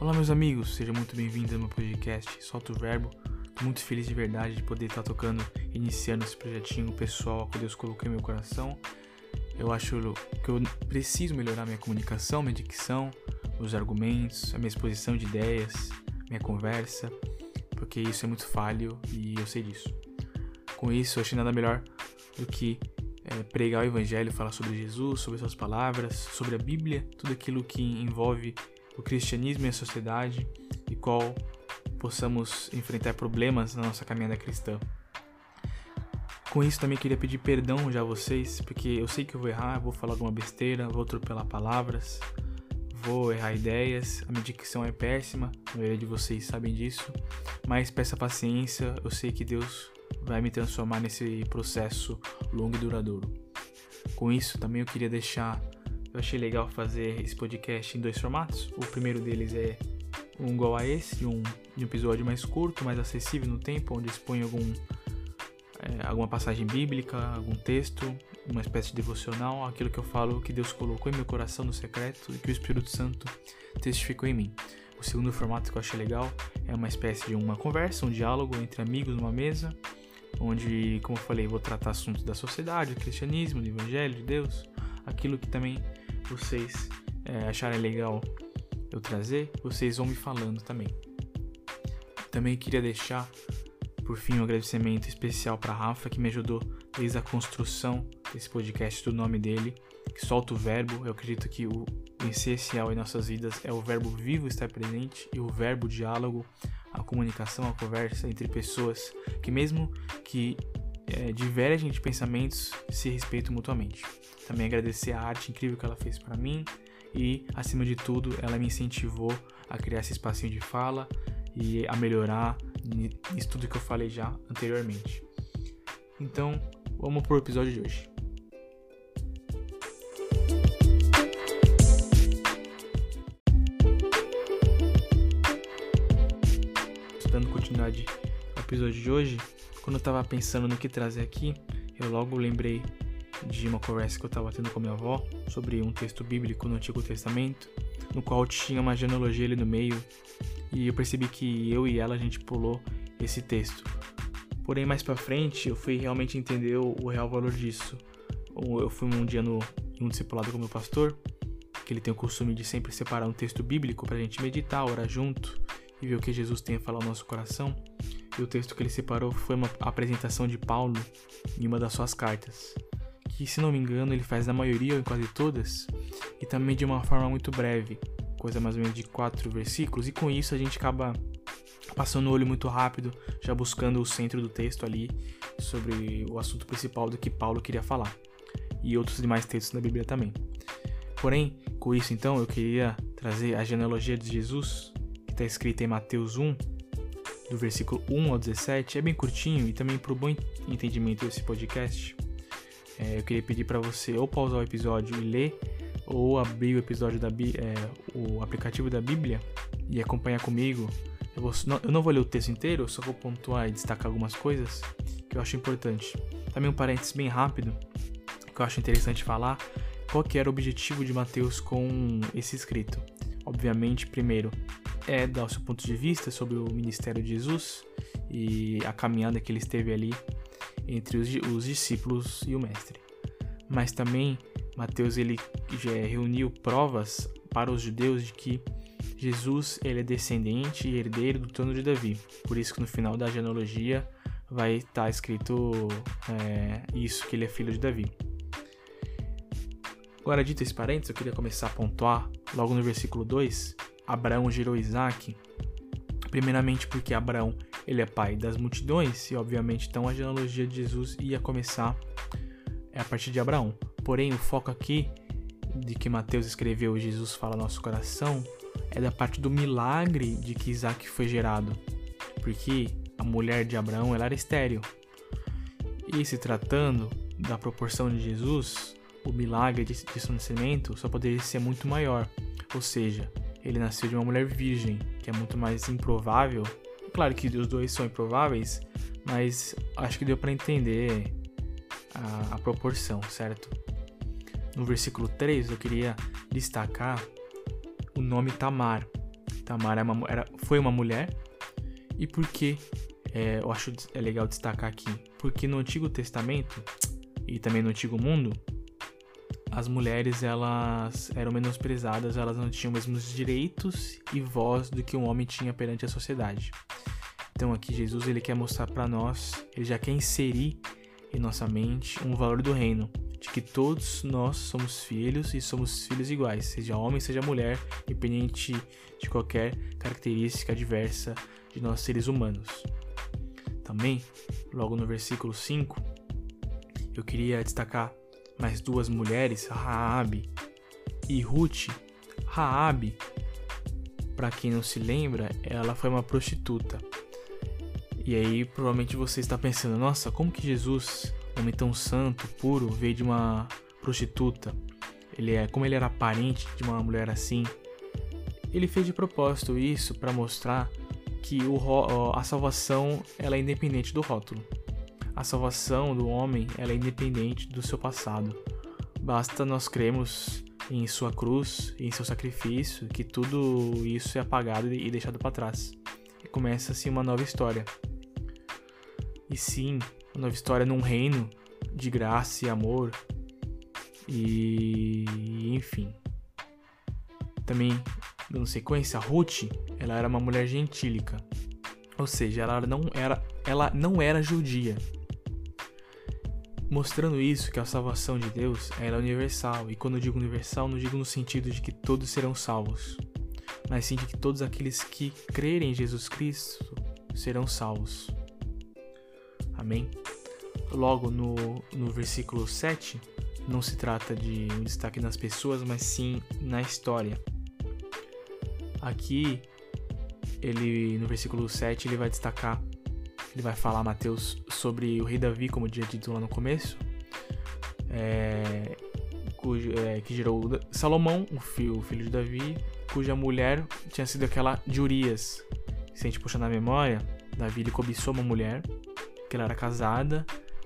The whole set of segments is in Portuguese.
Olá, meus amigos, sejam muito bem-vindos ao meu podcast Solta o Verbo. Tô muito feliz de verdade de poder estar tocando, iniciando esse projetinho pessoal que Deus colocou em meu coração. Eu acho que eu preciso melhorar minha comunicação, minha dicção, meus argumentos, a minha exposição de ideias, minha conversa, porque isso é muito falho e eu sei disso. Com isso, eu achei nada melhor do que é, pregar o Evangelho, falar sobre Jesus, sobre suas palavras, sobre a Bíblia, tudo aquilo que envolve o cristianismo e a sociedade e qual possamos enfrentar problemas na nossa caminhada cristã. Com isso também queria pedir perdão já a vocês, porque eu sei que eu vou errar, vou falar alguma besteira, vou atropelar palavras, vou errar ideias, a minha dicção é péssima, a maioria de vocês sabem disso, mas peça paciência, eu sei que Deus vai me transformar nesse processo longo e duradouro. Com isso também eu queria deixar eu achei legal fazer esse podcast em dois formatos. O primeiro deles é um igual a esse, um, um episódio mais curto, mais acessível no tempo, onde expõe algum, é, alguma passagem bíblica, algum texto, uma espécie de devocional, aquilo que eu falo que Deus colocou em meu coração no secreto e que o Espírito Santo testificou em mim. O segundo formato que eu achei legal é uma espécie de uma conversa, um diálogo entre amigos numa mesa, onde, como eu falei, vou tratar assuntos da sociedade, do cristianismo, do evangelho, de Deus, aquilo que também vocês é, acharem legal eu trazer, vocês vão me falando também. Também queria deixar, por fim, um agradecimento especial para Rafa, que me ajudou desde a construção desse podcast, do nome dele, que solta o verbo. Eu acredito que o essencial em nossas vidas é o verbo vivo estar presente e o verbo diálogo, a comunicação, a conversa entre pessoas que, mesmo que é, divergem de pensamentos, se respeitam mutuamente. Também agradecer a arte incrível que ela fez para mim e, acima de tudo, ela me incentivou a criar esse espacinho de fala e a melhorar isso tudo que eu falei já anteriormente. Então, vamos pro episódio de hoje. Dando continuidade ao episódio de hoje, quando eu tava pensando no que trazer aqui, eu logo lembrei de uma conversa que eu estava tendo com minha avó sobre um texto bíblico no Antigo Testamento, no qual tinha uma genealogia ali no meio, e eu percebi que eu e ela a gente pulou esse texto. Porém, mais para frente, eu fui realmente entender o, real valor disso. Eu fui um dia no, um discipulado com meu pastor, que ele tem o costume de sempre separar um texto bíblico para a gente meditar, orar junto e ver o que Jesus tem a falar ao nosso coração. E o texto que ele separou foi uma apresentação de Paulo em uma das suas cartas que, se não me engano, ele faz na maioria ou em quase todas, e também de uma forma muito breve, coisa mais ou menos de quatro versículos, e com isso a gente acaba passando o olho muito rápido, já buscando o centro do texto ali sobre o assunto principal do que Paulo queria falar, e outros demais textos da Bíblia também. Porém, com isso então, eu queria trazer a genealogia de Jesus, que está escrita em Mateus 1, do versículo 1 ao 17, é bem curtinho e também para o bom entendimento desse podcast é, eu queria pedir para você ou pausar o episódio e ler, ou abrir o episódio da é, o aplicativo da Bíblia e acompanhar comigo. Eu, vou, não, eu não vou ler o texto inteiro, só vou pontuar e destacar algumas coisas que eu acho importante. Também um parênteses bem rápido que eu acho interessante falar. Qual que era o objetivo de Mateus com esse escrito? Obviamente, primeiro, é dar o seu ponto de vista sobre o ministério de Jesus e a caminhada que ele esteve ali entre os, os discípulos e o mestre. Mas também Mateus ele já reuniu provas para os judeus de que Jesus ele é descendente e herdeiro do trono de Davi. Por isso que no final da genealogia vai estar tá escrito é, isso, que ele é filho de Davi. Agora, dito esse parênteses, eu queria começar a pontuar, logo no versículo 2, Abraão gerou Isaac, primeiramente porque Abraão ele é pai das multidões e, obviamente, então a genealogia de Jesus ia começar é, a partir de Abraão. Porém, o foco aqui de que Mateus escreveu Jesus fala no nosso coração é da parte do milagre de que Isaac foi gerado, porque a mulher de Abraão ela era estéril. E se tratando da proporção de Jesus, o milagre de, de seu nascimento só poderia ser muito maior, ou seja, ele nasceu de uma mulher virgem, que é muito mais improvável Claro que os dois são improváveis, mas acho que deu para entender a, a, proporção, certo? No versículo 3 eu queria destacar o nome Tamar. Tamar era uma, era, foi uma mulher e por que é, eu acho é legal destacar aqui? Porque no Antigo Testamento e também no Antigo Mundo, as mulheres elas eram menosprezadas, elas não tinham os mesmos direitos e voz do que um homem tinha perante a sociedade. Então aqui Jesus ele quer mostrar para nós, ele já quer inserir em nossa mente um valor do reino, de que todos nós somos filhos e somos filhos iguais, seja homem, seja mulher, independente de qualquer característica diversa de nós seres humanos. Também, logo no versículo 5, eu queria destacar mais duas mulheres, Raabe e Ruth. Raabe, para quem não se lembra, ela foi uma prostituta. E aí provavelmente você está pensando, nossa, como que Jesus, homem tão santo, puro, veio de uma prostituta? Ele é, como ele era parente de uma mulher assim, ele fez de propósito isso para mostrar que o, a salvação ela é independente do rótulo. A salvação do homem é independente do seu passado. Basta nós cremos em sua cruz, em seu sacrifício, que tudo isso é apagado e deixado para trás. E começa assim uma nova história. E sim, uma nova história num reino de graça e amor. E enfim. Também dando sequência, Ruth, ela era uma mulher gentílica. Ou seja, ela não era, ela não era judia. Mostrando isso que a salvação de Deus é universal. E quando eu digo universal, não digo no sentido de que todos serão salvos, mas sim de que todos aqueles que crerem em Jesus Cristo serão salvos. Amém? Logo no, no versículo 7, não se trata de um destaque nas pessoas, mas sim na história. Aqui, ele no versículo 7, ele vai destacar, ele vai falar Mateus sobre o rei Davi, como tinha dito lá no começo, é, cujo, é, que gerou Salomão, o filho, o filho de Davi, cuja mulher tinha sido aquela de Urias. Se a gente puxar na memória, Davi ele cobiçou uma mulher, que ela era casada,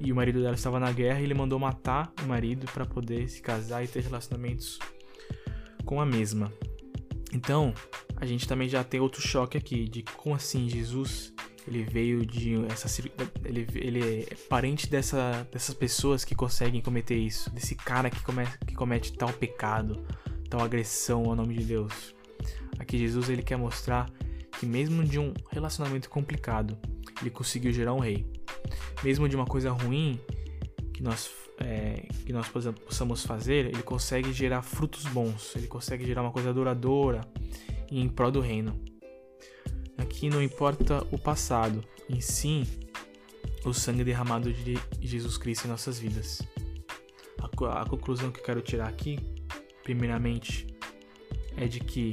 e o marido dela estava na guerra e ele mandou matar o marido para poder se casar e ter relacionamentos com a mesma. Então, a gente também já tem outro choque aqui de como assim Jesus ele veio de essa ele, ele é parente dessa, dessas pessoas que conseguem cometer isso, desse cara que, come, que comete tal pecado, tal agressão ao nome de Deus. Aqui Jesus ele quer mostrar que mesmo de um relacionamento complicado, ele conseguiu gerar um rei. Mesmo de uma coisa ruim que nós é, que nós possamos fazer, ele consegue gerar frutos bons, ele consegue gerar uma coisa duradoura e em prol do reino. Aqui não importa o passado, em sim o sangue derramado de Jesus Cristo em nossas vidas. A, a conclusão que eu quero tirar aqui, primeiramente, é de que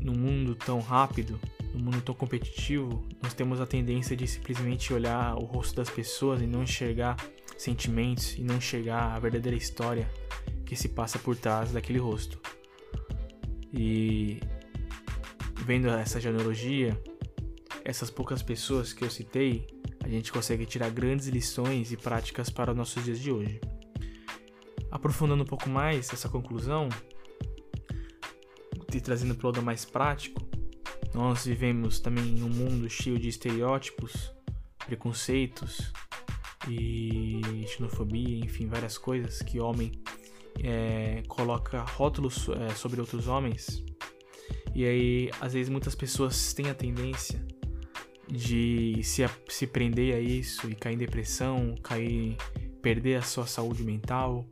no mundo tão rápido, no mundo tão competitivo, nós temos a tendência de simplesmente olhar o rosto das pessoas e não enxergar sentimentos e não enxergar a verdadeira história que se passa por trás daquele rosto. E vendo essa genealogia, essas poucas pessoas que eu citei, a gente consegue tirar grandes lições e práticas para os nossos dias de hoje. Aprofundando um pouco mais essa conclusão, e trazendo para o lado mais prático, nós vivemos também em um mundo cheio de estereótipos, preconceitos e xenofobia, enfim, várias coisas que o homem é, coloca rótulos é, sobre outros homens. E aí, às vezes, muitas pessoas têm a tendência de se, se prender a isso e cair em depressão, cair, perder a sua saúde mental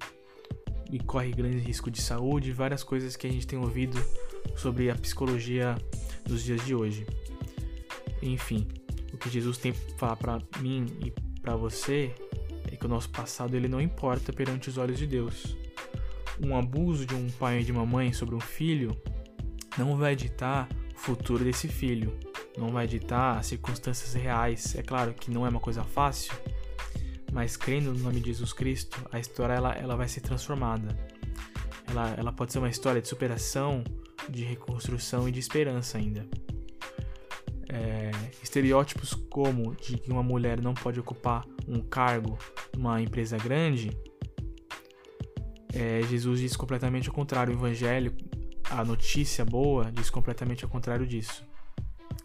e corre grande risco de saúde, várias coisas que a gente tem ouvido sobre a psicologia dos dias de hoje. Enfim, o que Jesus tem para falar para mim e para você é que o nosso passado ele não importa perante os olhos de Deus. Um abuso de um pai e de uma mãe sobre um filho não vai ditar o futuro desse filho, não vai ditar as circunstâncias reais. É claro que não é uma coisa fácil, mas crendo no nome de Jesus Cristo, a história ela, ela vai ser transformada. Ela, ela pode ser uma história de superação, de reconstrução e de esperança ainda. É, estereótipos como de que uma mulher não pode ocupar um cargo numa empresa grande, é, Jesus diz completamente o contrário. O evangelho a notícia boa diz completamente ao contrário disso.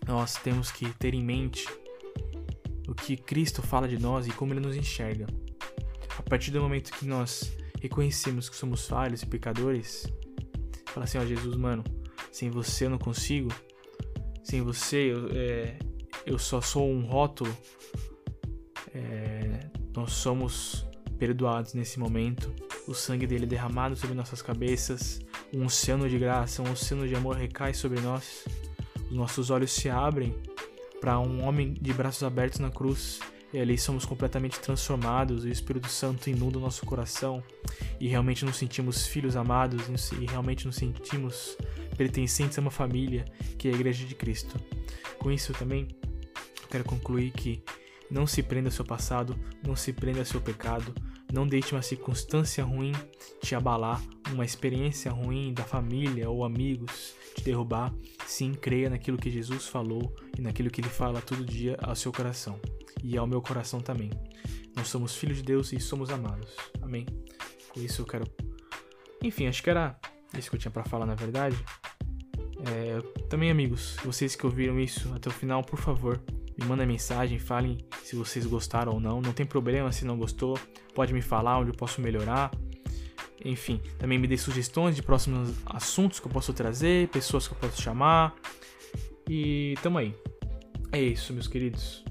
Nós temos que ter em mente o que Cristo fala de nós e como ele nos enxerga. A partir do momento que nós reconhecemos que somos falhos e pecadores, fala assim: Ó, Jesus, mano, sem você eu não consigo, sem você eu, é, eu só sou um rótulo. É, nós somos perdoados nesse momento. O sangue dele é derramado sobre nossas cabeças. Um oceano de graça, um oceano de amor recai sobre nós. Os nossos olhos se abrem para um homem de braços abertos na cruz. E ali somos completamente transformados, e o Espírito Santo inunda o nosso coração, e realmente nos sentimos filhos amados, e realmente nos sentimos pertencentes a uma família, que é a Igreja de Cristo. Com isso também, quero concluir que não se prenda ao seu passado, não se prenda ao seu pecado, não deixe uma circunstância ruim te abalar, uma experiência ruim da família ou amigos te derrubar. Sim, creia naquilo que Jesus falou e naquilo que ele fala todo dia ao seu coração e ao meu coração também. Nós somos filhos de Deus e somos amados. Amém. Com isso eu quero. Enfim, acho que era isso que eu tinha para falar na verdade. É, também, amigos, vocês que ouviram isso até o final, por favor, me mandem mensagem, falem se vocês gostaram ou não. Não tem problema se não gostou, pode me falar onde eu posso melhorar. Enfim, também me dê sugestões de próximos assuntos que eu posso trazer, pessoas que eu posso chamar. E tamo aí. É isso, meus queridos.